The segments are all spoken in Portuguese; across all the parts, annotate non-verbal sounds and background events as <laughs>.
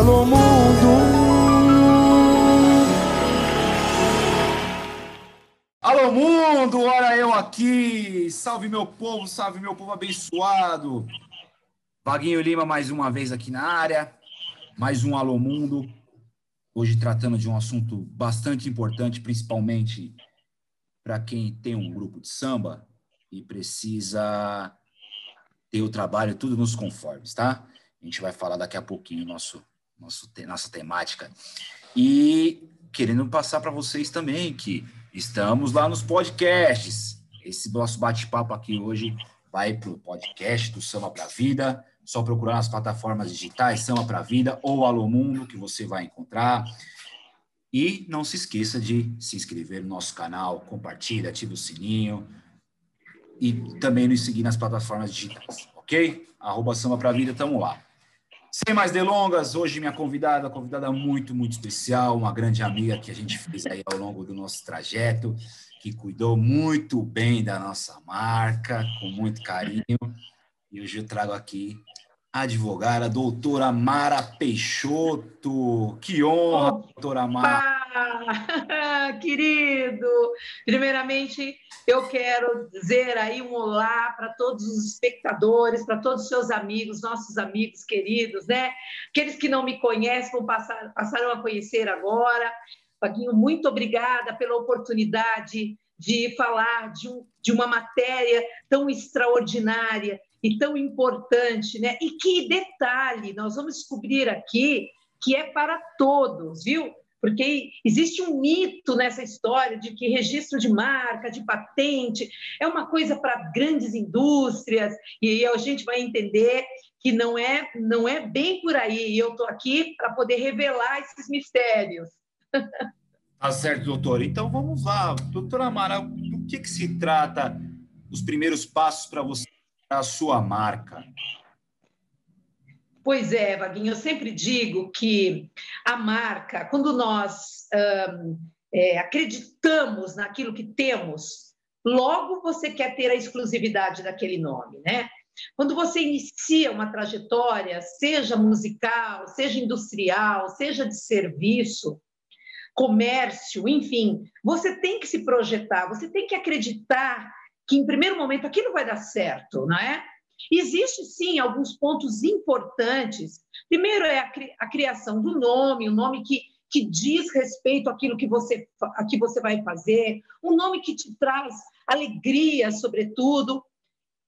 Alô mundo. Alô mundo, olha eu aqui. Salve meu povo, salve meu povo abençoado. Vaguinho Lima mais uma vez aqui na área. Mais um Alô Mundo. Hoje tratando de um assunto bastante importante, principalmente para quem tem um grupo de samba e precisa ter o trabalho tudo nos conformes, tá? A gente vai falar daqui a pouquinho nosso, nosso nossa temática. E querendo passar para vocês também que estamos lá nos podcasts. Esse nosso bate-papo aqui hoje vai para o podcast do Samba para a Vida. Só procurar nas plataformas digitais Samba para a Vida ou Alô Mundo que você vai encontrar. E não se esqueça de se inscrever no nosso canal, compartilha, ativa o sininho e também nos seguir nas plataformas digitais, ok? Arroba Samba Pra Vida, tamo lá. Sem mais delongas, hoje minha convidada, convidada muito, muito especial, uma grande amiga que a gente fez aí ao longo do nosso trajeto, que cuidou muito bem da nossa marca, com muito carinho. E hoje eu trago aqui a advogada, doutora Mara Peixoto. Que honra, Opa! doutora Mara. <laughs> Querido, primeiramente eu quero dizer aí um olá para todos os espectadores, para todos os seus amigos, nossos amigos queridos, né? Aqueles que não me conhecem vão passar, passaram a conhecer agora. Paguinho, muito obrigada pela oportunidade de falar de, um, de uma matéria tão extraordinária e tão importante, né? E que detalhe, nós vamos descobrir aqui que é para todos, viu? Porque existe um mito nessa história de que registro de marca, de patente, é uma coisa para grandes indústrias, e a gente vai entender que não é, não é bem por aí. E eu estou aqui para poder revelar esses mistérios. Tá certo, doutor. Então vamos lá. Doutora Amara, do que, que se trata os primeiros passos para você a sua marca? Pois é, Vaguinho, eu sempre digo que a marca, quando nós hum, é, acreditamos naquilo que temos, logo você quer ter a exclusividade daquele nome, né? Quando você inicia uma trajetória, seja musical, seja industrial, seja de serviço, comércio, enfim, você tem que se projetar, você tem que acreditar que, em primeiro momento, aquilo vai dar certo, não é? Existe sim alguns pontos importantes. Primeiro é a, cri a criação do nome, o um nome que, que diz respeito àquilo que você, a que você vai fazer, um nome que te traz alegria, sobretudo,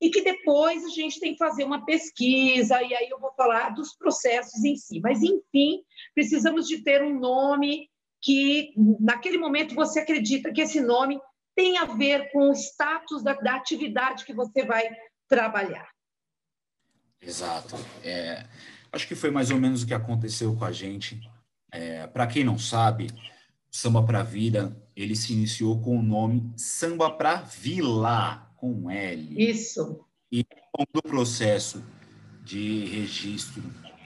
e que depois a gente tem que fazer uma pesquisa, e aí eu vou falar dos processos em si. Mas, enfim, precisamos de ter um nome que, naquele momento, você acredita que esse nome tem a ver com o status da, da atividade que você vai trabalhar. Exato. É, acho que foi mais ou menos o que aconteceu com a gente. É, Para quem não sabe, Samba para Vida ele se iniciou com o nome Samba para Vila com L. Isso. E do processo de registro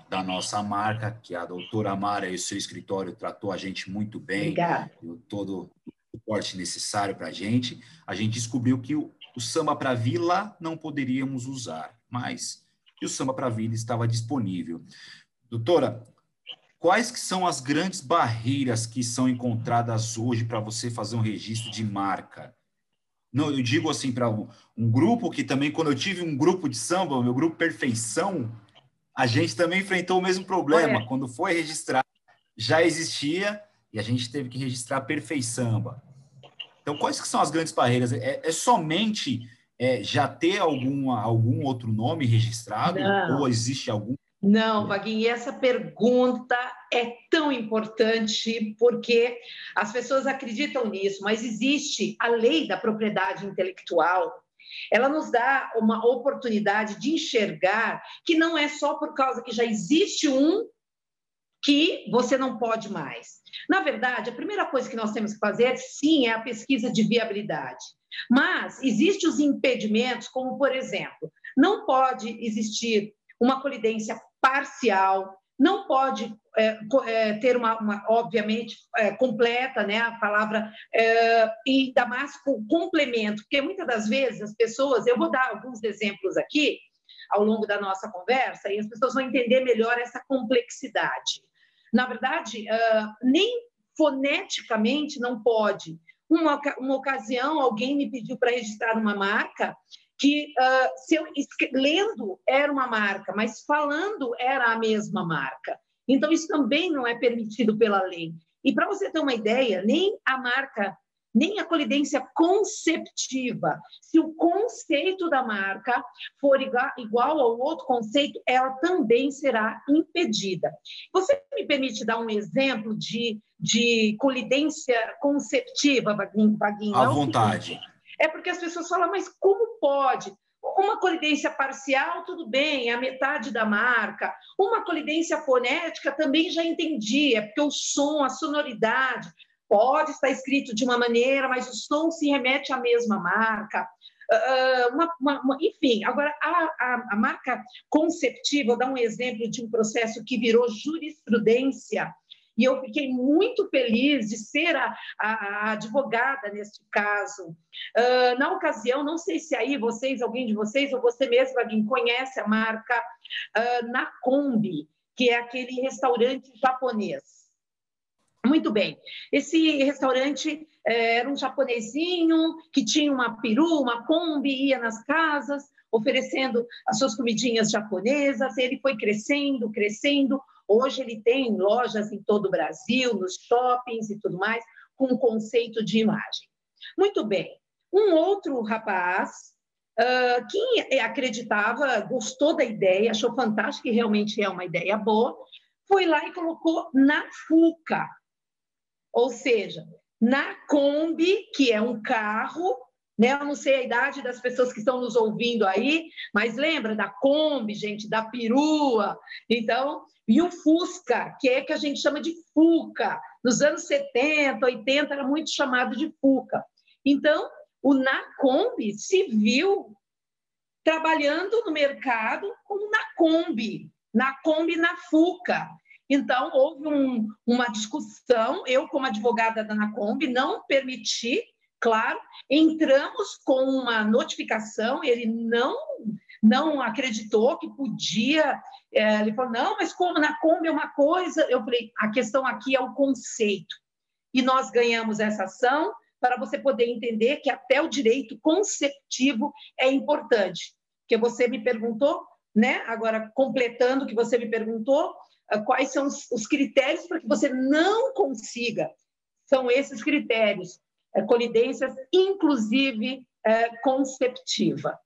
da nossa marca, que a doutora Mara e o seu escritório tratou a gente muito bem, Obrigada. todo suporte necessário para a gente, a gente descobriu que o, o samba para vila não poderíamos usar, mas que o samba para vila estava disponível. Doutora, quais que são as grandes barreiras que são encontradas hoje para você fazer um registro de marca? Não, eu digo assim para um, um, grupo que também, quando eu tive um grupo de samba, o meu grupo Perfeição, a gente também enfrentou o mesmo problema. Olha. Quando foi registrar, já existia e a gente teve que registrar Perfeição. Então, quais que são as grandes barreiras? É, é somente é, já ter alguma, algum outro nome registrado? Não. Ou existe algum? Não, Vaguinho, e essa pergunta é tão importante porque as pessoas acreditam nisso, mas existe a lei da propriedade intelectual. Ela nos dá uma oportunidade de enxergar que não é só por causa que já existe um que você não pode mais. Na verdade, a primeira coisa que nós temos que fazer, sim, é a pesquisa de viabilidade. Mas existem os impedimentos, como, por exemplo, não pode existir uma colidência parcial, não pode é, é, ter uma, uma obviamente, é, completa, né, a palavra, é, e ainda mais com complemento, porque muitas das vezes as pessoas, eu vou dar alguns exemplos aqui ao longo da nossa conversa, e as pessoas vão entender melhor essa complexidade. Na verdade, uh, nem foneticamente não pode. Uma, uma ocasião, alguém me pediu para registrar uma marca que, uh, se eu, lendo, era uma marca, mas falando era a mesma marca. Então, isso também não é permitido pela lei. E para você ter uma ideia, nem a marca, nem a colidência conceptiva, se o conceito da marca for igual, ao outro conceito, ela também será impedida. Você me permite dar um exemplo de, de colidência conceptiva, Vaguinho? À vontade. É porque as pessoas falam, mas como pode? Uma colidência parcial, tudo bem, é a metade da marca. Uma colidência fonética também já entendi, é porque o som, a sonoridade, pode estar escrito de uma maneira, mas o som se remete à mesma marca. Uh, uma, uma, uma, enfim, agora a, a, a marca conceptiva, vou dar um exemplo de um processo que virou jurisprudência e eu fiquei muito feliz de ser a, a, advogada neste caso. Uh, na ocasião, não sei se aí vocês, alguém de vocês, ou você mesmo, alguém conhece a marca uh, Nakombi, que é aquele restaurante japonês. Muito bem. Esse restaurante eh, era um japonesinho que tinha uma peru, uma Kombi, ia nas casas oferecendo as suas comidinhas japonesas. Ele foi crescendo, crescendo. Hoje ele tem lojas em todo o Brasil, nos shoppings e tudo mais, com um conceito de imagem. Muito bem. Um outro rapaz uh, que acreditava, gostou da ideia, achou fantástico, que realmente é uma ideia boa, foi lá e colocou na FUCA, ou seja, na Kombi, que é um carro, né? Eu não sei a idade das pessoas que estão nos ouvindo aí, mas lembra da Kombi, gente, da perua. Então, e o Fusca, que é que a gente chama de Fuca. Nos anos 70, 80, era muito chamado de Fuca. Então, o Nacombi se viu trabalhando no mercado como Nacombi, Nacombi na Fuca. Então, houve um, uma discussão, eu, como advogada da Nacombi, não permiti, claro, entramos com uma notificação, ele não não acreditou que podia. É, ele falou: não, mas como na Kombi é uma coisa. Eu falei: a questão aqui é o conceito. E nós ganhamos essa ação para você poder entender que até o direito conceptivo é importante. Que você me perguntou, né? Agora, completando o que você me perguntou, quais são os critérios para que você não consiga? São esses critérios, é, colidências, inclusive é, conceptiva.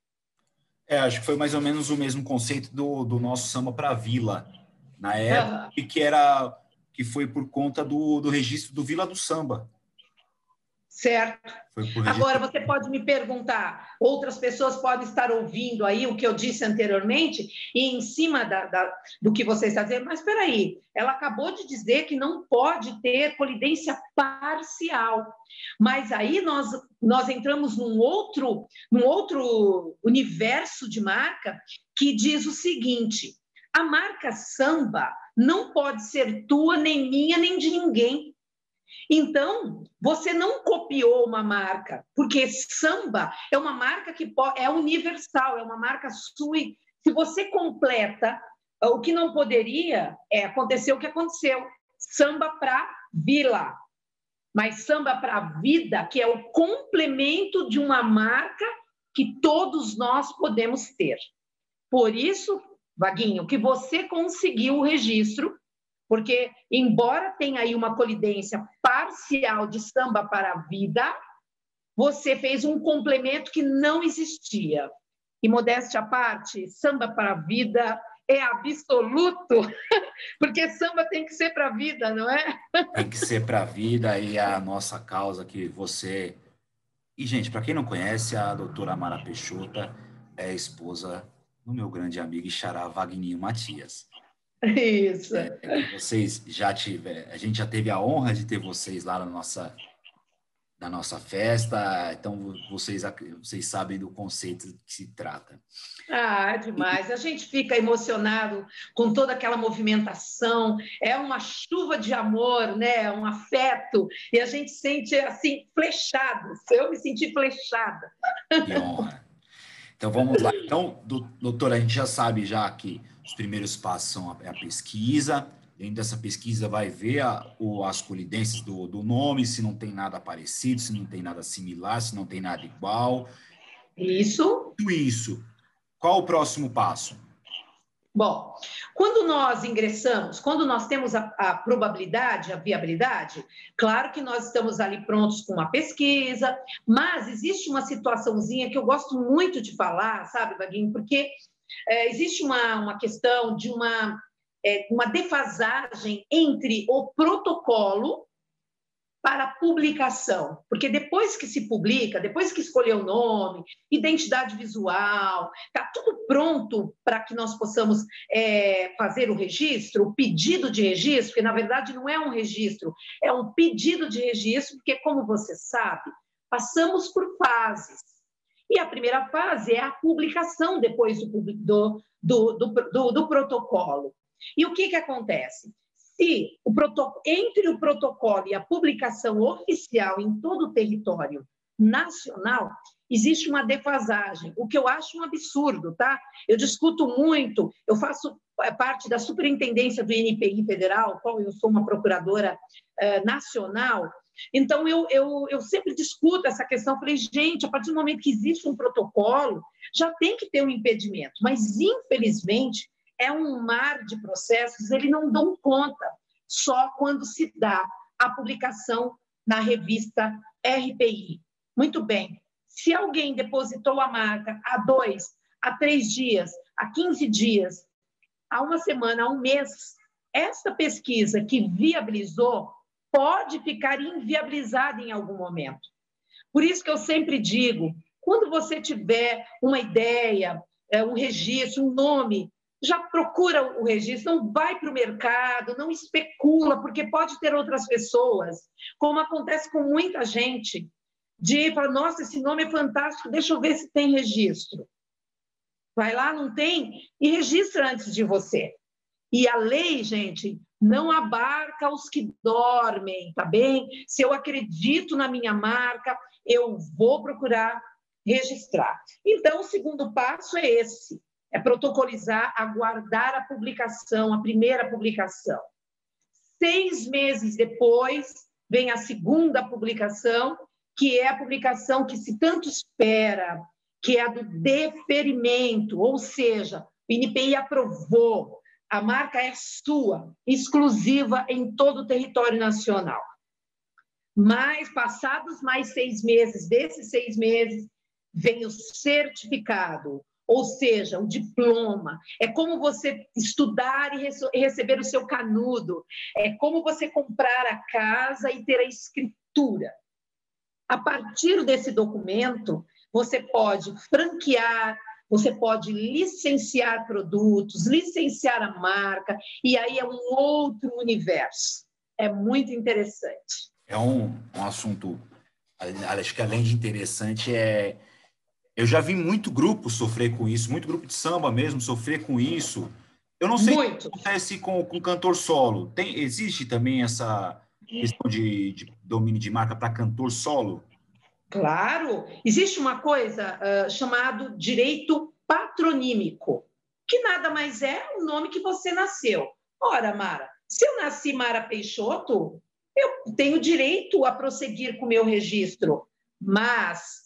É, acho que foi mais ou menos o mesmo conceito do, do nosso samba para Vila, na época, uhum. que era que foi por conta do, do registro do Vila do Samba. Certo. Agora, você pode me perguntar, outras pessoas podem estar ouvindo aí o que eu disse anteriormente, e em cima da, da, do que você está dizendo, mas espera aí, ela acabou de dizer que não pode ter colidência parcial. Mas aí nós, nós entramos num outro, num outro universo de marca que diz o seguinte: a marca samba não pode ser tua, nem minha, nem de ninguém. Então, você não copiou uma marca, porque samba é uma marca que é universal, é uma marca sua. Se você completa o que não poderia, é acontecer o que aconteceu. Samba para vila, mas samba para vida, que é o complemento de uma marca que todos nós podemos ter. Por isso, Vaguinho, que você conseguiu o registro porque, embora tenha aí uma colidência parcial de samba para a vida, você fez um complemento que não existia. E, modéstia à parte, samba para a vida é absoluto, <laughs> porque samba tem que ser para a vida, não é? <laughs> Tem que ser para a vida e a nossa causa que você. E, gente, para quem não conhece, a doutora Mara Peixoto é esposa do meu grande amigo Ixará Vagninho Matias. Isso. É, é vocês já tiveram, a gente já teve a honra de ter vocês lá na nossa na nossa festa, então vocês vocês sabem do conceito que se trata. Ah, demais. A gente fica emocionado com toda aquela movimentação. É uma chuva de amor, né? Um afeto e a gente sente assim flechado. Eu me senti flechada. Que honra. Então vamos lá. Então, doutora, a gente já sabe já que os primeiros passos são a, é a pesquisa, dentro dessa pesquisa vai ver a, o, as colidências do, do nome, se não tem nada parecido, se não tem nada similar, se não tem nada igual. Isso. Tudo isso. Qual o próximo passo? Bom, quando nós ingressamos, quando nós temos a, a, probabilidade, a viabilidade, claro que nós estamos ali prontos com uma pesquisa, mas existe uma situaçãozinha que eu gosto muito de falar, sabe, Vaguinho, porque é, existe uma, uma questão de uma, é, uma defasagem entre o protocolo para publicação, porque depois que se publica, depois que escolheu o nome, identidade visual, está tudo pronto para que nós possamos é, fazer o registro, o pedido de registro, que na verdade não é um registro, é um pedido de registro, porque, como você sabe, passamos por fases. E a primeira fase é a publicação depois do, do, do, do, do protocolo. E o que, que acontece? Se o entre o protocolo e a publicação oficial em todo o território nacional, existe uma defasagem, o que eu acho um absurdo, tá? Eu discuto muito, eu faço é, parte da superintendência do INPI federal, qual eu sou uma procuradora eh, nacional, então eu, eu, eu sempre discuto essa questão, falei, gente, a partir do momento que existe um protocolo, já tem que ter um impedimento, mas infelizmente é um mar de processos, eles não dão conta, só quando se dá a publicação na revista RPI. Muito bem, se alguém depositou a marca há dois, há três dias, há 15 dias, há uma semana, há um mês, essa pesquisa que viabilizou pode ficar inviabilizada em algum momento. Por isso que eu sempre digo, quando você tiver uma ideia, é, um registro, um nome já procura o registro, não vai para o mercado, não especula, porque pode ter outras pessoas, como acontece com muita gente, de falar, nossa, esse nome é fantástico, deixa eu ver se tem registro. Vai lá, não tem, e registra antes de você. E a lei, gente, não abarca os que dormem, tá bem? Se eu acredito na minha marca, eu vou procurar registrar. Então, o segundo passo é esse é protocolizar, aguardar a publicação, a primeira publicação. Seis meses depois, vem a segunda publicação, que é a publicação que se tanto espera, que é a do deferimento, ou seja, o INPI aprovou, a marca é sua, exclusiva em todo o território nacional. Mas, passados mais seis meses, desses seis meses, vem o certificado, ou seja, o diploma, é como você estudar e receber o seu canudo, é como você comprar a casa e ter a escritura. A partir desse documento, você pode franquear, você pode licenciar produtos, licenciar a marca, e aí é um outro universo. É muito interessante. É um, um assunto, acho que além de interessante, é eu já vi muito grupo sofrer com isso, muito grupo de samba mesmo sofrer com isso. Eu não sei muito. o que acontece com, com cantor solo. Tem, existe também essa questão de, de domínio de marca para cantor solo? Claro, existe uma coisa uh, chamado direito patronímico, que nada mais é o nome que você nasceu. Ora, Mara, se eu nasci Mara Peixoto, eu tenho direito a prosseguir com o meu registro, mas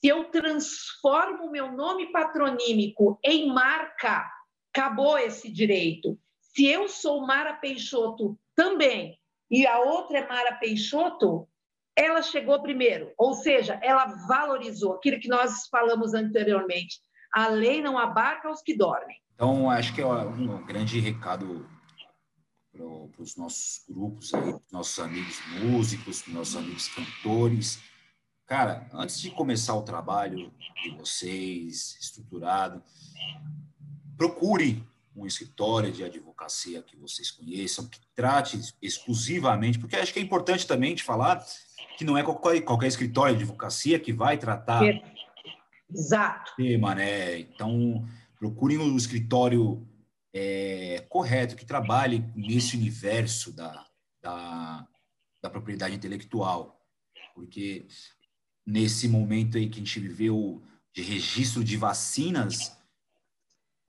se eu transformo o meu nome patronímico em marca, acabou esse direito. Se eu sou Mara Peixoto também e a outra é Mara Peixoto, ela chegou primeiro, ou seja, ela valorizou aquilo que nós falamos anteriormente. A lei não abarca os que dormem. Então, acho que é um grande recado para os nossos grupos, aí, nossos amigos músicos, nossos amigos cantores, Cara, antes de começar o trabalho de vocês, estruturado, procure um escritório de advocacia que vocês conheçam, que trate exclusivamente, porque acho que é importante também de falar que não é qualquer, qualquer escritório de advocacia que vai tratar Exato. tema, né? Então, procure um escritório é, correto, que trabalhe nesse universo da, da, da propriedade intelectual, porque nesse momento aí que a gente viveu de registro de vacinas,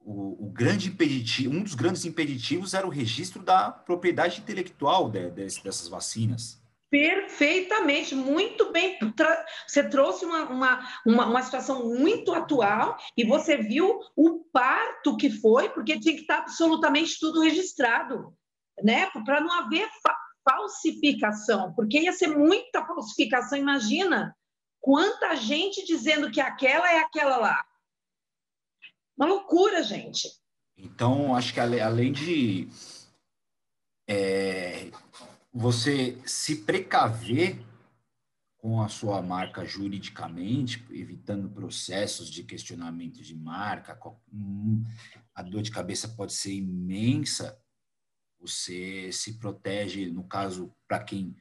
o, o, grande impeditivo, um dos grandes impeditivos era o registro da propriedade intelectual de, de, dessas vacinas. Perfeitamente, muito bem. Você trouxe uma, uma, uma, uma, situação muito atual e você viu o parto que foi, porque tinha que estar absolutamente tudo registrado, né? Para não haver fa falsificação, porque ia ser muita falsificação. Imagina quanta gente dizendo que aquela é aquela lá. Uma loucura, gente. Então, acho que além de é, você se precaver com a sua marca juridicamente, evitando processos de questionamento de marca, hum, a dor de cabeça pode ser imensa. Você se protege, no caso, para quem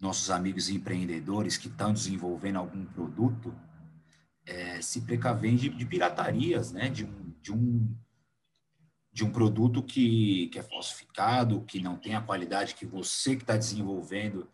nossos amigos empreendedores que estão desenvolvendo algum produto, é, se precaver de, de, piratarias, né? De um, de um, de um produto que, que é falsificado, que não tem a qualidade que você que está desenvolvendo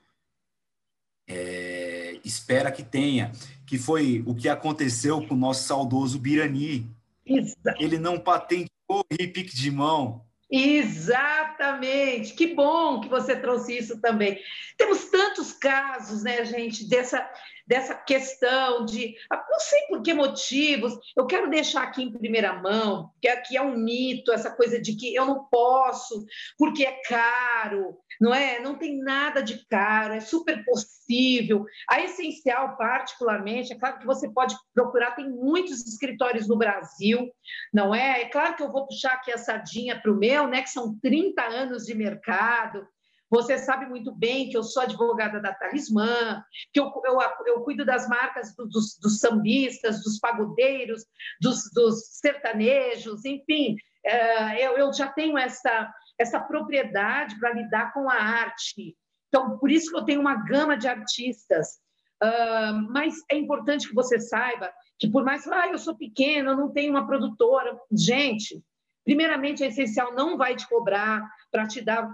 é, espera que tenha, que foi o que aconteceu com o nosso saudoso Birani. Exato. Ele não patenteou o repique de mão. Exatamente, que bom que você trouxe isso também. Temos tantos casos, né, gente, dessa dessa questão de ah, não sei por que motivos, eu quero deixar aqui em primeira mão, que aqui é um mito, essa coisa de que eu não posso, porque é caro, não é? Não tem nada de caro, é super possível. A Essencial, particularmente, é claro que você pode procurar, tem muitos escritórios no Brasil, não é? É claro que eu vou puxar aqui a sardinha para o meu, né? Que são 30 anos de mercado, você sabe muito bem que eu sou advogada da Talismã, que eu, eu, eu cuido das marcas dos, dos sambistas, dos pagodeiros, dos, dos sertanejos, enfim, é, eu, eu já tenho essa, essa propriedade para lidar com a arte. Então, por isso que eu tenho uma gama de artistas. Uh, mas é importante que você saiba que, por mais que ah, eu sou pequena, eu não tenho uma produtora. Gente, primeiramente, a Essencial não vai te cobrar para te dar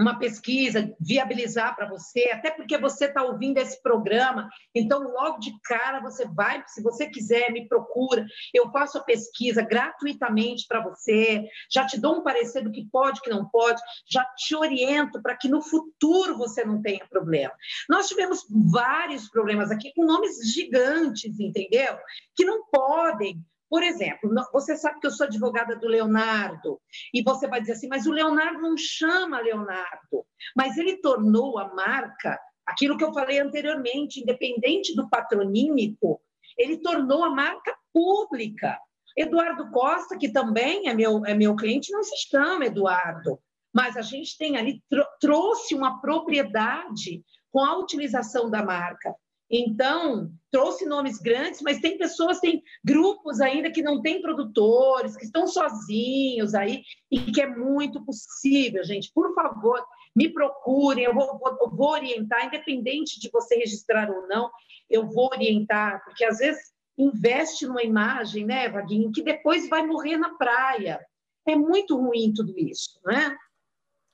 uma pesquisa, viabilizar para você, até porque você está ouvindo esse programa, então logo de cara você vai, se você quiser, me procura, eu faço a pesquisa gratuitamente para você, já te dou um parecer do que pode, que não pode, já te oriento para que no futuro você não tenha problema. Nós tivemos vários problemas aqui com nomes gigantes, entendeu? Que não podem por exemplo, você sabe que eu sou advogada do Leonardo, e você vai dizer assim, mas o Leonardo não chama Leonardo, mas ele tornou a marca aquilo que eu falei anteriormente, independente do patronímico, ele tornou a marca pública. Eduardo Costa, que também é meu, é meu cliente, não se chama Eduardo, mas a gente tem ali, trouxe uma propriedade com a utilização da marca. Então, trouxe nomes grandes, mas tem pessoas, tem grupos ainda que não têm produtores, que estão sozinhos aí, e que é muito possível, gente. Por favor, me procurem, eu vou, vou, vou orientar, independente de você registrar ou não, eu vou orientar, porque às vezes investe numa imagem, né, Vaguinho, que depois vai morrer na praia. É muito ruim tudo isso, né?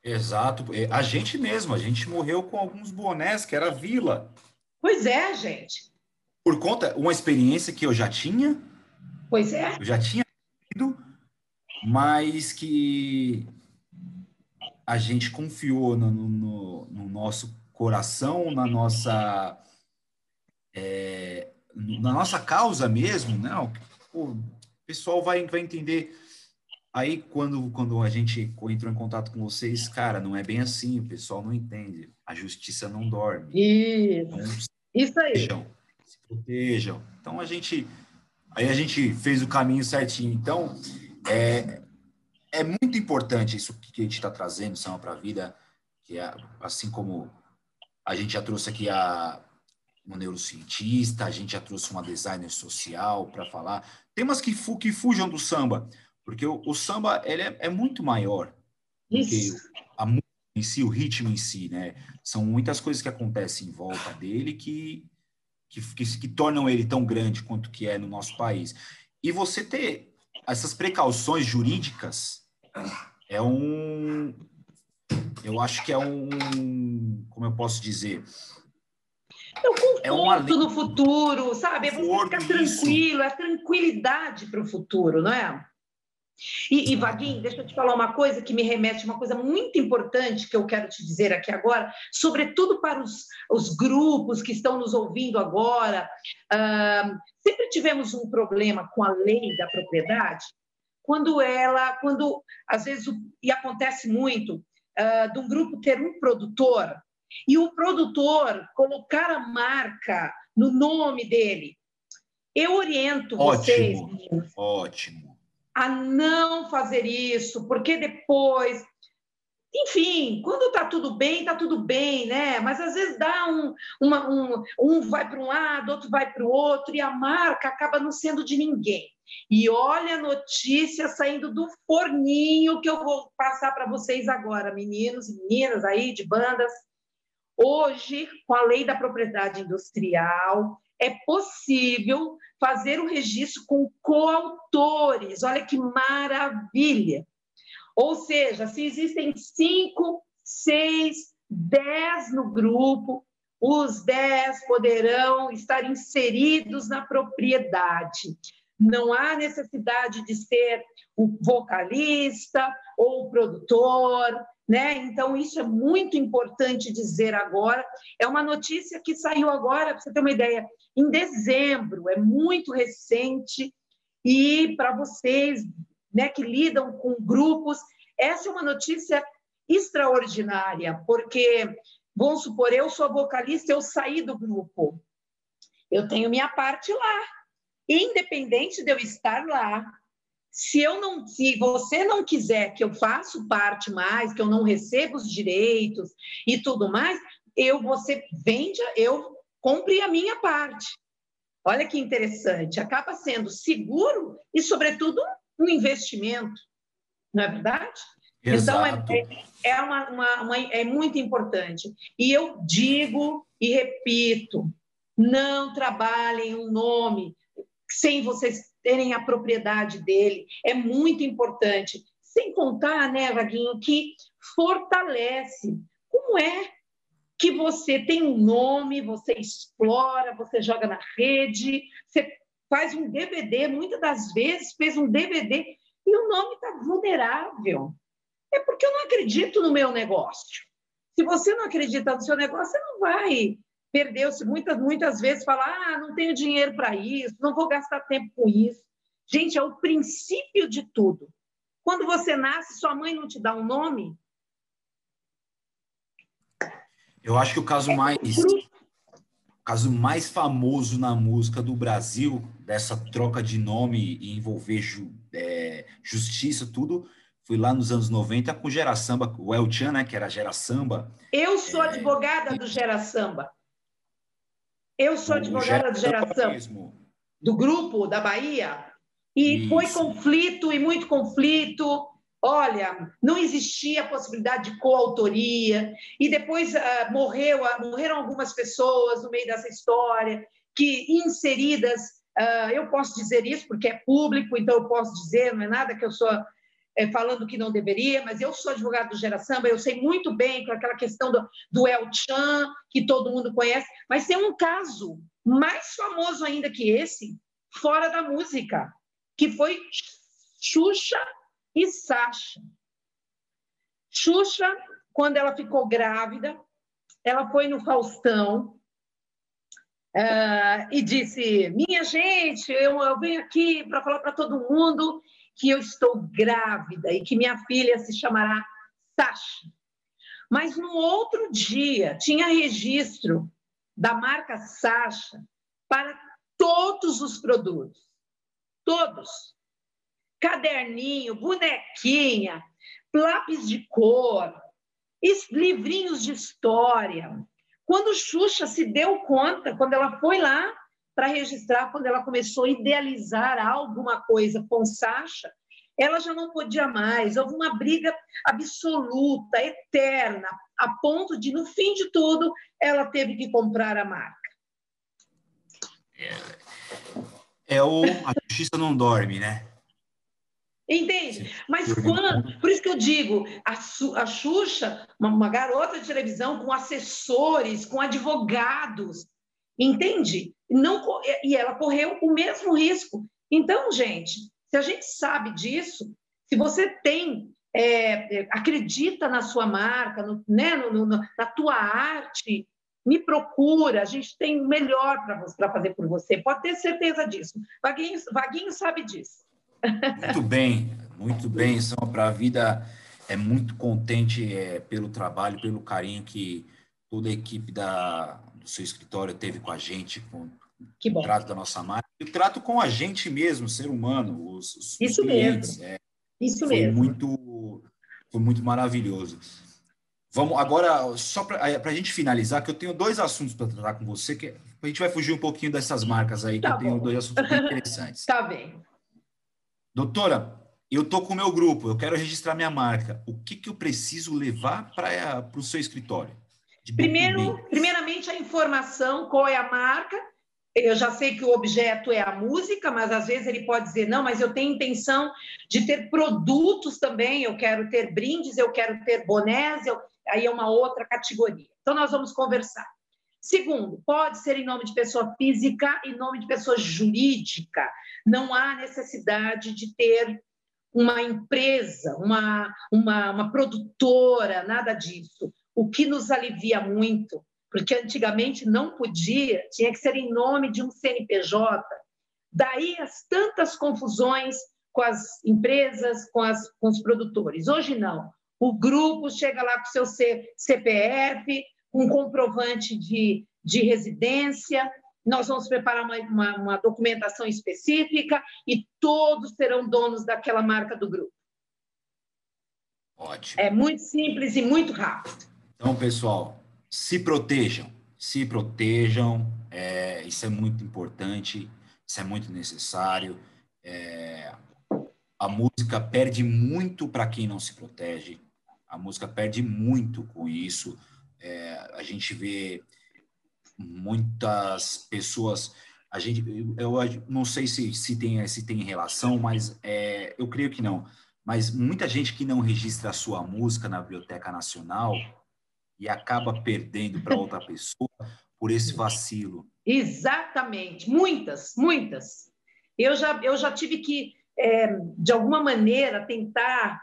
Exato. É, a gente mesmo, a gente morreu com alguns bonés, que era vila. Pois é, gente. Por conta, uma experiência que eu já tinha. Pois é. Eu já tinha tido, mas que a gente confiou no, no, no nosso coração, na nossa é, na nossa causa mesmo, né? O pessoal vai, vai entender. Aí, quando, quando a gente entrou em contato com vocês, cara, não é bem assim, o pessoal não entende. A justiça não dorme. Isso. Então, Isso aí. Protejam, se protejam. Então, a gente... Aí a gente fez o caminho certinho. Então, é, é muito importante isso que a gente está trazendo, São para a Vida, que é, assim como a gente já trouxe aqui a, uma neurocientista, a gente já trouxe uma designer social para falar. Temas que, fu, que fujam do samba. Porque o, o samba ele é, é, muito maior Isso. do que a música em si, o ritmo em si, né? São muitas coisas que acontecem em volta dele que, que, que, que tornam ele tão grande quanto que é no nosso país. E você ter essas precauções jurídicas é um... Eu acho que é um... Como eu posso dizer? É um conforto é uma no futuro, sabe? É você ficar tranquilo, isso. é tranquilidade para o futuro, não é? E, e Vaguinho, deixa eu te falar uma coisa que me remete, uma coisa muito importante que eu quero te dizer aqui agora, sobretudo para os, os grupos que estão nos ouvindo agora. Sempre tivemos um problema com a lei da propriedade, quando ela, quando às vezes, e acontece muito, uh, de um grupo ter um produtor e o produtor colocar a marca no nome dele. Eu oriento ótimo, vocês. Ótimo a não fazer isso, porque depois. Enfim, quando está tudo bem, está tudo bem, né? Mas às vezes dá um, uma, um, um vai para um lado, outro vai para o outro, e a marca acaba não sendo de ninguém. E olha a notícia saindo do forninho que eu vou passar para vocês agora, meninos e meninas aí de bandas. Hoje, com a lei da propriedade industrial, é possível fazer o registro com coautores. Olha que maravilha! Ou seja, se existem cinco, seis, dez no grupo, os dez poderão estar inseridos na propriedade. Não há necessidade de ser o vocalista ou o produtor, né? Então, isso é muito importante dizer agora. É uma notícia que saiu agora, para você ter uma ideia, em dezembro, é muito recente. E para vocês né, que lidam com grupos, essa é uma notícia extraordinária, porque, vamos supor, eu sou vocalista, eu saí do grupo, eu tenho minha parte lá. Independente de eu estar lá, se eu não, se você não quiser que eu faça parte mais, que eu não receba os direitos e tudo mais, eu você vende, eu compre a minha parte. Olha que interessante, acaba sendo seguro e, sobretudo, um investimento, não é verdade? Exato. Então, é, é, uma, uma, uma, é muito importante. E eu digo e repito: não trabalhem um nome sem vocês terem a propriedade dele, é muito importante. Sem contar, né, Vaguinho, que fortalece. Como é que você tem um nome, você explora, você joga na rede, você faz um DVD, muitas das vezes fez um DVD e o nome está vulnerável. É porque eu não acredito no meu negócio. Se você não acredita no seu negócio, você não vai perdeu-se muitas, muitas vezes falar, ah, não tenho dinheiro para isso, não vou gastar tempo com isso. Gente, é o princípio de tudo. Quando você nasce, sua mãe não te dá um nome? Eu acho que o caso mais o caso mais famoso na música do Brasil dessa troca de nome e envolver ju, é, justiça tudo foi lá nos anos 90 com o Gera Samba, o El Chan, né, que era Gera Samba. Eu sou é, advogada do Gera Samba. Eu sou advogada do Geração, do grupo da Bahia, e Isso. foi conflito e muito conflito. Olha, não existia a possibilidade de coautoria, e depois uh, morreu, uh, morreram algumas pessoas no meio dessa história, que inseridas, uh, eu posso dizer isso porque é público, então eu posso dizer, não é nada que eu sou é, falando que não deveria, mas eu sou advogado do Gera Samba, eu sei muito bem com aquela questão do, do El Chan, que todo mundo conhece, mas tem um caso mais famoso ainda que esse, fora da música, que foi Xuxa e Sasha. Xuxa, quando ela ficou grávida, ela foi no Faustão uh, e disse: Minha gente, eu, eu venho aqui para falar para todo mundo que eu estou grávida e que minha filha se chamará Sasha. Mas no outro dia tinha registro da marca Sasha para todos os produtos. Todos. Caderninho, bonequinha, lápis de cor, livrinhos de história. Quando Xuxa se deu conta, quando ela foi lá para registrar quando ela começou a idealizar alguma coisa com Sasha, ela já não podia mais. Houve uma briga absoluta, eterna, a ponto de, no fim de tudo, ela teve que comprar a marca. É, é o a justiça não dorme, né? Entende? Mas quando, por isso que eu digo, a, a Xuxa, uma, uma garota de televisão com assessores, com advogados, entende? Não, e ela correu o mesmo risco. Então, gente, se a gente sabe disso, Se você tem, é, acredita na sua marca, no, né, no, no, na tua arte, me procura, a gente tem o melhor para fazer por você. Pode ter certeza disso. Vaguinho, Vaguinho sabe disso. Muito bem, muito bem. São para a vida é muito contente é, pelo trabalho, pelo carinho que toda a equipe da, do seu escritório teve com a gente, com o trato da nossa marca, e o trato com a gente mesmo, ser humano, os, os Isso clientes. Mesmo. É, Isso foi mesmo. Muito, foi muito maravilhoso. Vamos agora, só para a gente finalizar, que eu tenho dois assuntos para tratar com você, que a gente vai fugir um pouquinho dessas marcas aí, que tá eu tenho dois assuntos bem interessantes. <laughs> tá bem. Doutora, eu tô com o meu grupo, eu quero registrar minha marca. O que, que eu preciso levar para o seu escritório? Primeiro, primeiramente, informação, qual é a marca. Eu já sei que o objeto é a música, mas às vezes ele pode dizer, não, mas eu tenho intenção de ter produtos também, eu quero ter brindes, eu quero ter bonés, eu... aí é uma outra categoria. Então, nós vamos conversar. Segundo, pode ser em nome de pessoa física em nome de pessoa jurídica. Não há necessidade de ter uma empresa, uma, uma, uma produtora, nada disso o que nos alivia muito, porque antigamente não podia, tinha que ser em nome de um CNPJ. Daí as tantas confusões com as empresas, com, as, com os produtores. Hoje não. O grupo chega lá com seu CPF, um comprovante de, de residência, nós vamos preparar uma, uma, uma, documentação específica e todos serão donos daquela marca do grupo. Ótimo. É muito simples e muito rápido. Então, pessoal, se protejam, se protejam, é, isso é muito importante, isso é muito necessário. É, a música perde muito para quem não se protege, a música perde muito com isso. É, a gente vê muitas pessoas a gente eu, não sei se, se tem se tem relação mas é, eu creio que não mas muita gente que não registra a sua música na biblioteca nacional e acaba perdendo para outra pessoa por esse vacilo. Exatamente, muitas, muitas. Eu já, eu já tive que, é, de alguma maneira, tentar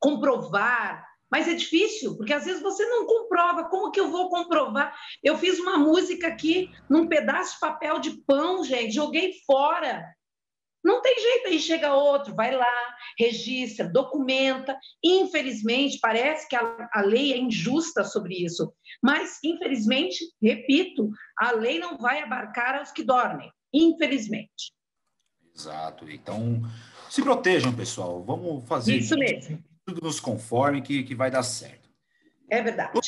comprovar, mas é difícil, porque às vezes você não comprova. Como que eu vou comprovar? Eu fiz uma música aqui num pedaço de papel de pão, gente, joguei fora. Não tem jeito, aí chega outro, vai lá, registra, documenta. Infelizmente, parece que a, a, lei é injusta sobre isso, mas, infelizmente, repito, a lei não vai abarcar os que dormem, infelizmente. Exato. Então, se protejam, pessoal. Vamos fazer isso mesmo. Tudo nos conforme que, que vai dar certo. É verdade.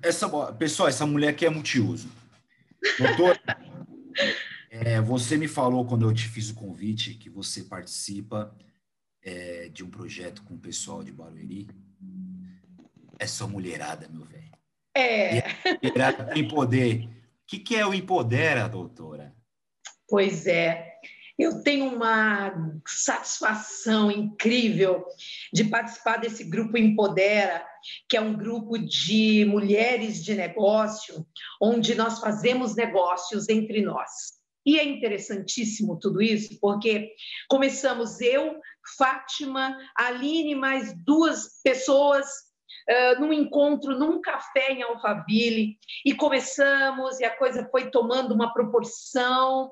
Essa, pessoal, essa mulher aqui é multiuso. Doutor. <laughs> É, você me falou quando eu te fiz o convite que você participa é, de um projeto com o pessoal de Barueri. É só mulherada, meu velho. É. mulherada tem poder. O que, que é o Empodera, doutora? Pois é. Eu tenho uma satisfação incrível de participar desse grupo Empodera, que é um grupo de mulheres de negócio, onde nós fazemos negócios entre nós. E é interessantíssimo tudo isso, porque começamos eu, Fátima, Aline, mais duas pessoas uh, num encontro, num café em Alphaville, e começamos, e a coisa foi tomando uma proporção,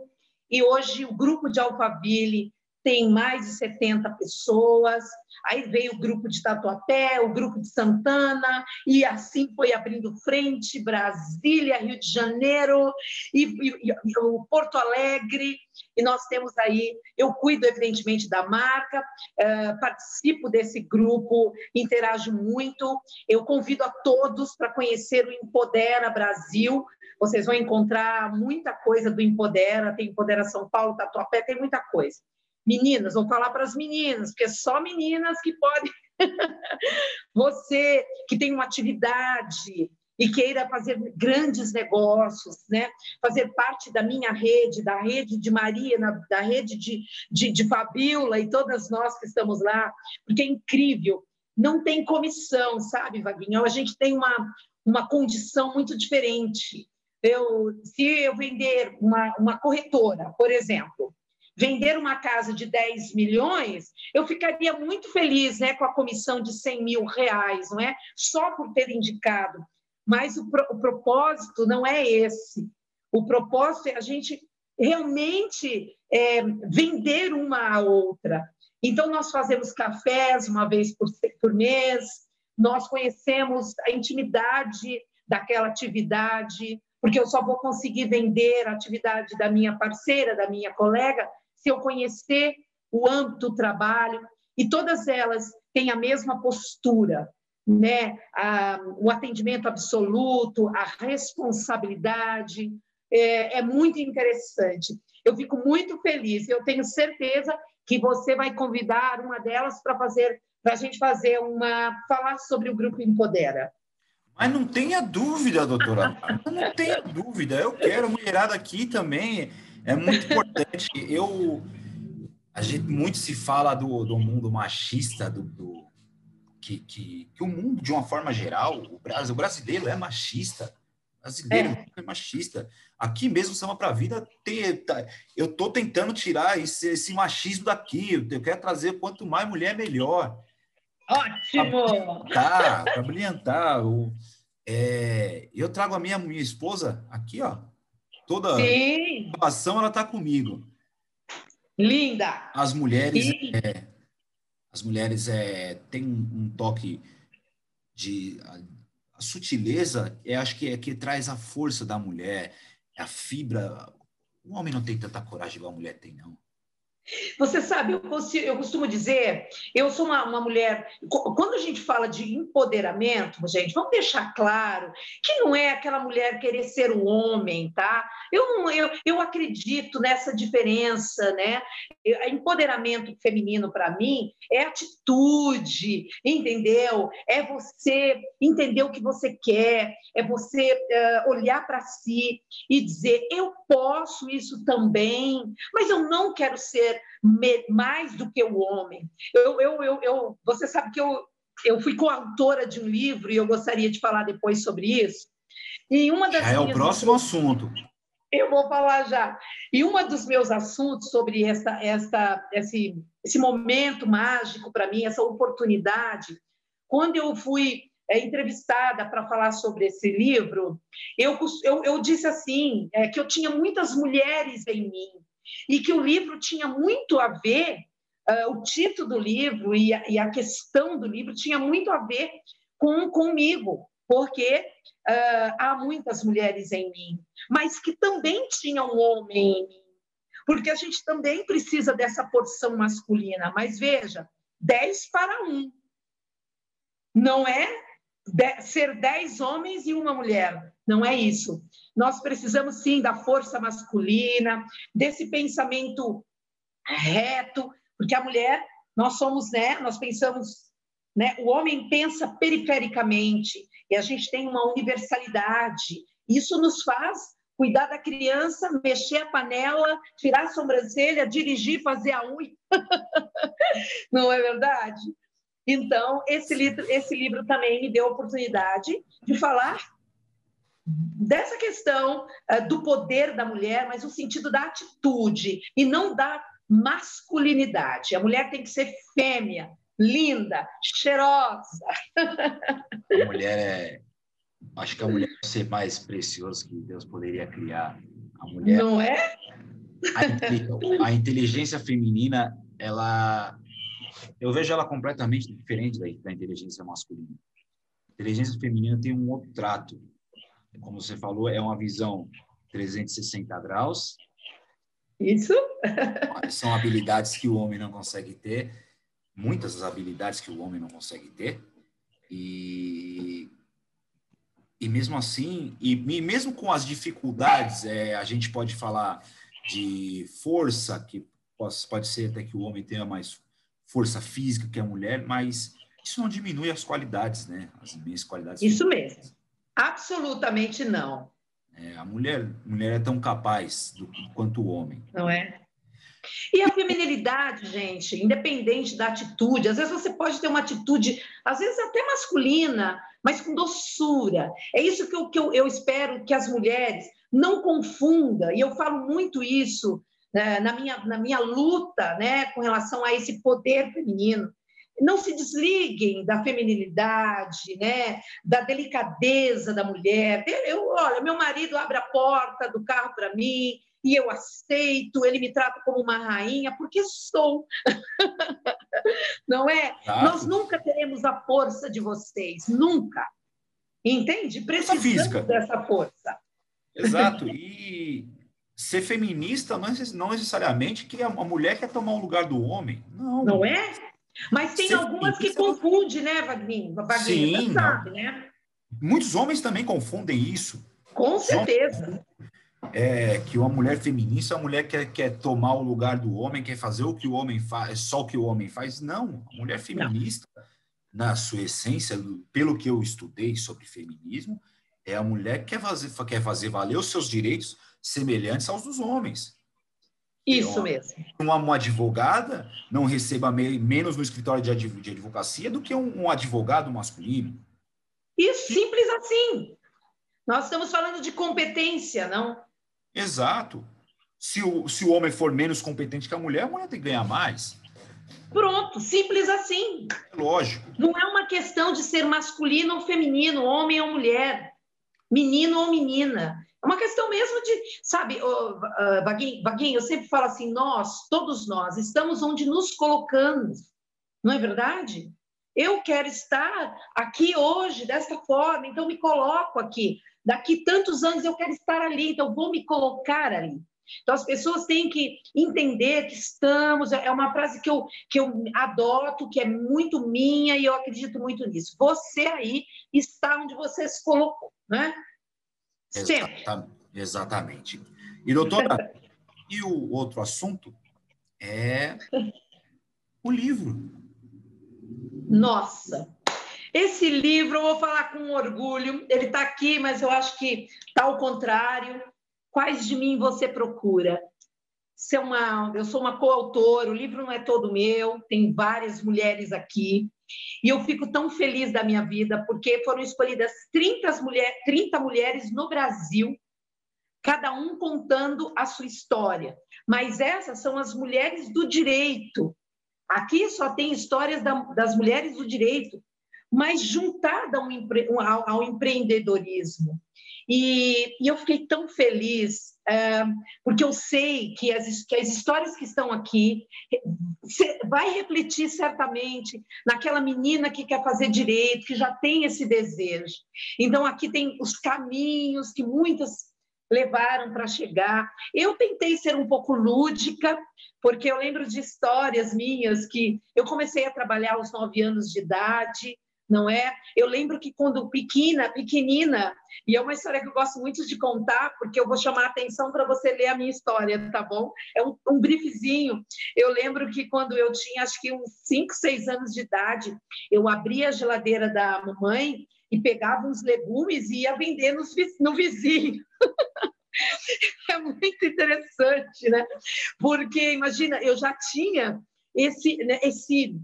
e hoje o grupo de Alphaville tem mais de 70 pessoas, Aí veio o grupo de Tatuapé, o grupo de Santana, e assim foi abrindo frente, Brasília, Rio de Janeiro e, e, e o Porto Alegre. E nós temos aí, eu cuido evidentemente da marca, uh, participo desse grupo, interajo muito. Eu convido a todos para conhecer o Empodera Brasil. Vocês vão encontrar muita coisa do Empodera, tem Empodera São Paulo, Tatuapé, tem muita coisa. Meninas, vou falar para as meninas, porque é só meninas que podem. <laughs> Você que tem uma atividade e queira fazer grandes negócios, né? fazer parte da minha rede, da rede de Maria, da rede de, de, de Fabiola e todas nós que estamos lá, porque é incrível. Não tem comissão, sabe, Vaguinho? A gente tem uma, uma condição muito diferente. Eu, se eu vender uma, uma corretora, por exemplo, vender uma casa de 10 milhões, eu ficaria muito feliz né, com a comissão de 100 mil reais, não é? Só por ter indicado. Mas o, pro, o propósito não é esse. O propósito é a gente realmente é, vender uma a outra. Então, nós fazemos cafés uma vez por, por mês, nós conhecemos a intimidade daquela atividade, porque eu só vou conseguir vender a atividade da minha parceira, da minha colega, se eu conhecer o âmbito do trabalho, e todas elas têm a mesma postura, né? o atendimento absoluto, a responsabilidade, é, é muito interessante. Eu fico muito feliz, eu tenho certeza que você vai convidar uma delas para fazer para a gente fazer uma falar sobre o grupo Empodera. Mas não tenha dúvida, doutora. não tenha dúvida. Eu quero mulherada aqui também. É muito importante. Eu a gente muito se fala do, do mundo machista, do, do que, que, que, o mundo de uma forma geral, o, o brasileiro é machista brasileiro é. é machista. Aqui mesmo, Samba para a Vida, tem, tá, eu estou tentando tirar esse, esse, machismo daqui. Eu quero trazer quanto mais mulher, melhor. Ótimo! Para brilhantar. O, é, eu trago a minha, minha esposa aqui, ó. Toda Sim. ação ela está comigo. Linda! As mulheres, é, as mulheres é, têm um toque de sutileza, eu acho que é que traz a força da mulher, a fibra. O homem não tem tanta coragem igual a mulher tem, não. Você sabe, eu, costumo dizer, eu sou uma, uma, mulher. Quando a gente fala de empoderamento, gente, vamos deixar claro que não é aquela mulher querer ser o homem, tá? Eu, eu, eu acredito nessa diferença, né? Empoderamento feminino, para mim, é atitude, entendeu? É você entender o que você quer, é você uh, olhar para si e dizer: eu posso isso também, mas eu não quero ser mais do que o homem. Eu, eu, eu, eu, você sabe que eu, eu fui coautora de um livro e eu gostaria de falar depois sobre isso. E uma das já é o próximo assunto. Eu vou falar já. E um dos meus assuntos sobre essa, essa, esse, esse momento mágico para mim, essa oportunidade, quando eu fui é, entrevistada para falar sobre esse livro, eu, eu, eu disse assim, é, que eu tinha muitas mulheres em mim, e que o livro tinha muito a ver, uh, o título do livro e a, e a, questão do livro tinha muito a ver com comigo, porque uh, há muitas mulheres em mim, mas que também tinham um homem em mim, porque a gente também precisa dessa porção masculina, mas veja, 10 para 1. Não é ser 10 homens e uma mulher. Não é isso. Nós precisamos sim da força masculina, desse pensamento reto, porque a mulher, nós somos, né? Nós pensamos, né? O homem pensa perifericamente e a gente tem uma universalidade. Isso nos faz cuidar da criança, mexer a panela, tirar a sobrancelha, dirigir, fazer a unha. <laughs> Não é verdade? Então, esse livro, esse livro também me deu a oportunidade de falar dessa questão uh, do poder da mulher, mas no sentido da atitude e não da masculinidade. A mulher tem que ser fêmea, linda, cheirosa. A mulher é. Acho que a mulher é o ser mais precioso que Deus poderia criar. A mulher. Não é? A, a inteligência feminina, ela. Eu vejo ela completamente diferente da, da inteligência masculina. A inteligência feminina tem um outro trato como você falou, é uma visão 360 graus. Isso. São habilidades que o homem não consegue ter, muitas das habilidades que o homem não consegue ter. E, e mesmo assim, e, e mesmo com as dificuldades, é, a gente pode falar de força, que pode, pode ser até que o homem tenha mais força física que a mulher, mas isso não diminui as qualidades, né? As minhas qualidades. Isso mesmo. Absolutamente não. É, a mulher, mulher é tão capaz do, quanto o homem. Não é? E a feminilidade, gente, independente da atitude, às vezes você pode ter uma atitude, às vezes até masculina, mas com doçura. É isso que eu, que eu, eu espero que as mulheres não confundam, e eu falo muito isso né, na, minha, na minha luta né, com relação a esse poder feminino. Não se desliguem da feminilidade, né, da delicadeza da mulher. Eu, olha, meu marido abre a porta do carro para mim, e eu aceito, ele me trata como uma rainha, porque sou. <laughs> Não é? Nós nunca teremos a força de vocês, nunca. Entende? Precisamos dessa força. Exato. <laughs> E ser feminista não, não necessariamente que a mulher quer tomar o lugar do homem. Não. Não é? Mas tem ser algumas que confundem, né, Vagninho? Sim. Você sabe, né? Muitos homens também confundem isso. Com certeza. É, que uma mulher feminista, a mulher quer, quer tomar o lugar do homem, quer fazer o que o homem faz, só o que o homem faz. Não, a mulher feminista, não. na sua essência, pelo que eu estudei sobre feminismo, é a mulher que quer fazer, quer fazer valer os seus direitos semelhantes aos dos homens. Isso uma, mesmo. Uma, uma, advogada não receba me, menos no escritório de, de advocacia do que um, um advogado masculino. Isso, simples assim. Nós estamos falando de competência, não? Exato. Se o, se o homem for menos competente que a mulher, a mulher tem que ganhar mais. Pronto, simples assim. É lógico. Não é uma questão de ser masculino ou feminino, homem ou mulher, menino ou menina. É uma questão mesmo de, sabe, oh, uh, Vaguinho, Vaguinho, eu sempre falo assim, nós, todos nós, estamos onde nos colocamos, não é verdade? Eu quero estar aqui hoje desta forma, então me coloco aqui. Daqui tantos anos eu quero estar ali, então vou me colocar ali. Então as pessoas têm que entender que estamos, é uma frase que eu, que eu adoto, que é muito minha e eu acredito muito nisso. Você aí está onde você se colocou, né? Sempre. Exatamente. E doutora, e o outro assunto é o livro. Nossa, esse livro, eu vou falar com orgulho, ele está aqui, mas eu acho que está ao contrário. Quais de mim você procura? Ser uma, eu sou uma coautora, o livro não é todo meu, tem várias mulheres aqui. E eu fico tão feliz da minha vida, porque foram escolhidas 30, mulher, 30 mulheres no Brasil, cada um contando a sua história. Mas essas são as mulheres do direito. Aqui só tem histórias das mulheres do direito, mas juntada ao, empre, ao, ao empreendedorismo. E, eu fiquei tão feliz, é, porque eu sei que as, que as histórias que estão aqui vai refletir certamente naquela menina que quer fazer direito, que já tem esse desejo. Então, aqui tem os caminhos que muitas levaram para chegar. Eu tentei ser um pouco lúdica, porque eu lembro de histórias minhas que eu comecei a trabalhar aos nove anos de idade, não é? Eu lembro que quando pequena, pequenina, e é uma história que eu gosto muito de contar, porque eu vou chamar a atenção para você ler a minha história, tá bom? É um, um briefzinho. Eu lembro que quando eu tinha, acho que uns 5, 6 anos de idade, eu abria a geladeira da mamãe e pegava uns legumes e ia vender nos, no vizinho. <laughs> é muito interessante, né? Porque, imagina, eu já tinha esse, né, esse,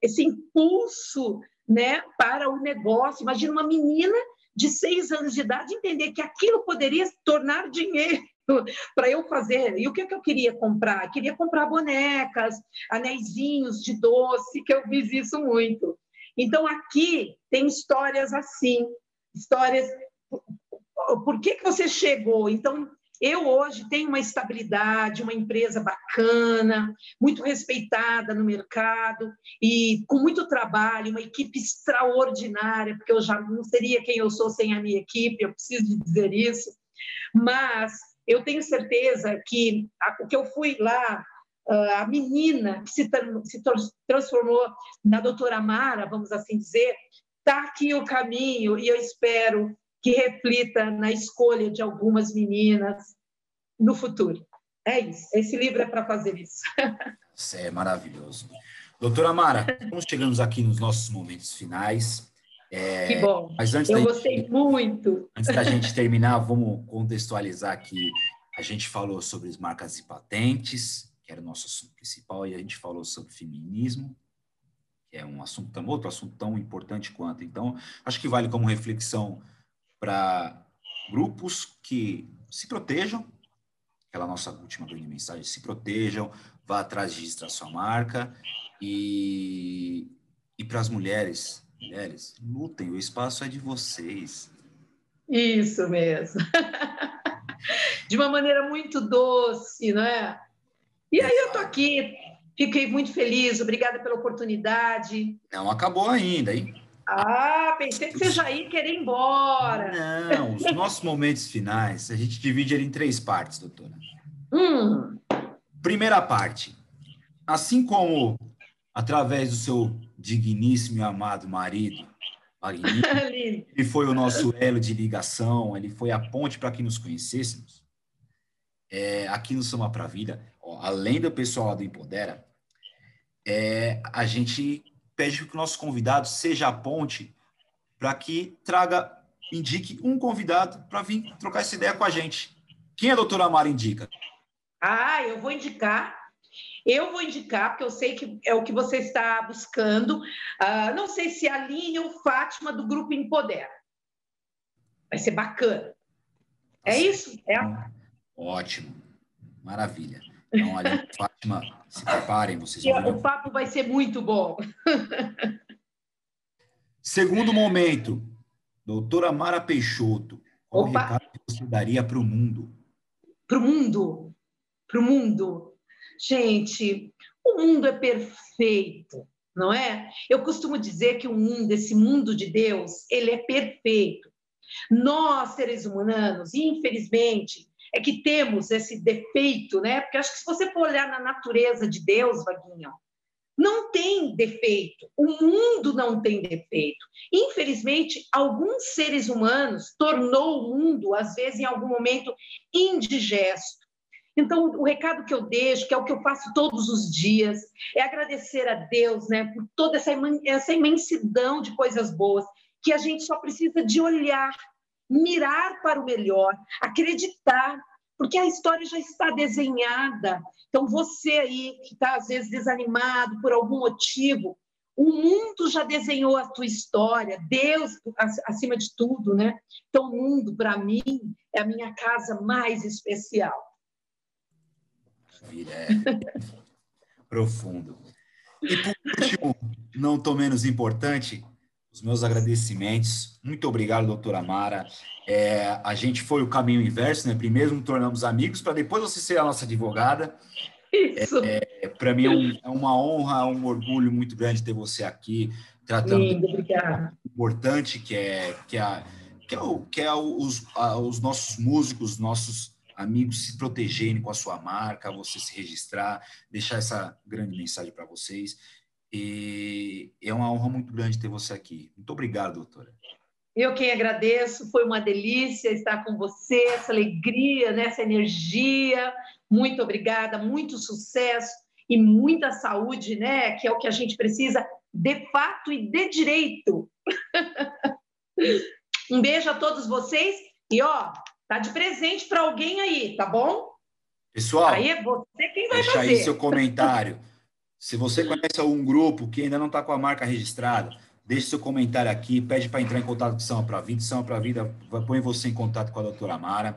esse impulso né, para o negócio. Imagina uma menina de seis anos de idade entender que aquilo poderia tornar dinheiro <laughs> para eu fazer. E o que, que eu queria comprar? Queria comprar bonecas, anéisinhos de doce, que eu fiz isso muito. Então, aqui tem histórias assim, histórias. Por que, que você chegou? Então, eu hoje tenho uma estabilidade, uma empresa bacana, muito respeitada no mercado e com muito trabalho, uma equipe extraordinária, porque eu já não seria quem eu sou sem a minha equipe, eu preciso dizer isso. Mas eu tenho certeza que o que eu fui lá, a menina que se, se transformou na doutora Mara, vamos assim dizer, está aqui o caminho e eu espero que reflita na escolha de algumas meninas no futuro. É isso. Esse livro é para fazer isso. <laughs> Isso é maravilhoso. Doutora Mara, estamos chegando aqui nos nossos momentos finais. É, que bom. Mas antes Eu gostei gente, muito. Antes da gente terminar, vamos contextualizar aqui. A gente falou sobre as marcas e patentes, que era o nosso assunto principal, e a gente falou sobre feminismo, que é um assunto outro assunto tão importante quanto. Então, acho que vale como reflexão para grupos que se protejam, aquela nossa última grande mensagem, se protejam, vá atrás de registrar sua marca e, e para as mulheres, mulheres, lutem, o espaço é de vocês. Isso mesmo. <laughs> de uma maneira muito doce, não é? E aí eu tô aqui, fiquei muito feliz, obrigada pela oportunidade. Não acabou ainda, hein? Ah, pensei que você já ia querer ir embora. Não, os nossos momentos finais, a gente divide ele em três partes, doutora. Hum. Primeira parte. Assim como através do seu digníssimo e amado marido, ele <laughs> foi o nosso elo de ligação, ele foi a ponte para que nos conhecêssemos. É, aqui no Soma para Vida, ó, além do pessoal do Empodera, é, a gente pede que o nosso convidado seja a ponte para que traga, indique um convidado para vir trocar essa ideia com a gente. Quem a doutora Mara indica? Ah, eu vou indicar. Eu vou indicar, porque eu sei que é o que você está buscando. Uh, não sei se a Aline ou Fátima do Grupo Empodera. Vai ser bacana. É isso? É. Ótimo. Maravilha. Então, Aline Fátima, se preparem, vocês vão O papo vai ser muito bom. Segundo momento, doutora Mara Peixoto, qual Opa. recado que você daria para o mundo? Para o mundo? Para o mundo? Gente, o mundo é perfeito, não é? Eu costumo dizer que o mundo, esse mundo de Deus, ele é perfeito. Nós, seres humanos, infelizmente, é que temos esse defeito, né? Porque acho que se você for olhar na natureza de Deus, Vaguinho, não tem defeito. O mundo não tem defeito. Infelizmente, alguns seres humanos tornou o mundo, às vezes, em algum momento, indigesto. Então, o recado que eu deixo, que é o que eu faço todos os dias, é agradecer a Deus, né, por toda essa, essa imensidão de coisas boas, que a gente só precisa de olhar mirar para o melhor, acreditar, porque a história já está desenhada. Então, você aí que está, às vezes, desanimado por algum motivo, o mundo já desenhou a tua história, Deus acima de tudo, né? Então, o mundo, para mim, é a minha casa mais especial. É <laughs> profundo. E por último, não tão menos importante, os meus agradecimentos. Muito obrigado, doutora Mara. É, a gente foi o caminho inverso, né? Primeiro nos tornamos amigos, para depois você ser a nossa advogada. Isso. É, é para mim é, um, é, uma honra, um orgulho muito grande ter você aqui, tratando Lindo, obrigada. importante que é que é, que é, o, que é os, a, os nossos músicos, nossos amigos se protegerem com a sua marca, você se registrar, deixar essa grande mensagem para vocês. E é uma honra muito grande ter você aqui. Muito obrigado, doutora. Eu quem agradeço, foi uma delícia estar com você, essa alegria, né, essa energia. Muito obrigada, muito sucesso e muita saúde, né, que é o que a gente precisa de fato e de direito. <laughs> um beijo a todos vocês e ó, tá de presente para alguém aí, tá bom? Pessoal, aí é você quem vai deixa fazer. aí seu comentário. <laughs> Se você conhece algum grupo que ainda não está com a marca registrada, deixe seu comentário aqui, pede para entrar em contato com São para Vida. São para Vida põe você em contato com a doutora Mara.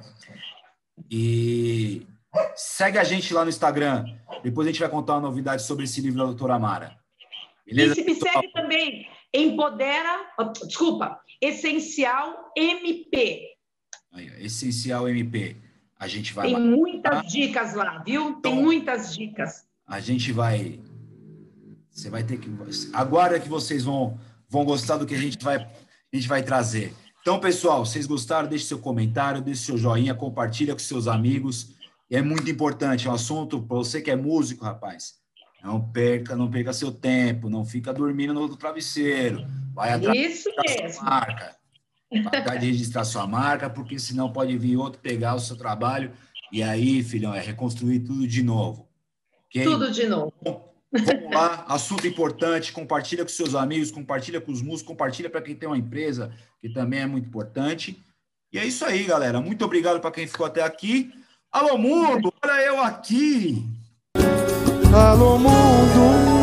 E segue a gente lá no Instagram. Depois a gente vai contar uma novidade sobre esse livro da doutora Mara. Beleza? E se me segue também, Empodera, desculpa, Essencial MP. Aí, Essencial MP. A gente vai. Tem muitas dicas lá, viu? Tem então, muitas dicas. A gente vai você vai ter que. Agora que vocês vão, vão gostar do que a gente vai, a gente vai trazer. Então, pessoal, vocês gostaram? Deixe seu comentário, deixe seu joinha, compartilha com seus amigos. É muito importante, é um assunto para você que é músico, rapaz. Não perca, não perca seu tempo, não fica dormindo no travesseiro. Vai atrás Isso da sua marca. Vai atrás de registrar sua marca, porque senão pode vir outro pegar o seu trabalho. E aí, filhão, é reconstruir tudo de novo. Okay? Tudo de novo. Vamos lá, assunto importante, compartilha com seus amigos, compartilha com os músicos, compartilha para quem tem uma empresa, que também é muito importante. E é isso aí, galera. Muito obrigado para quem ficou até aqui. Alô, mundo, olha eu aqui. Alô, mundo.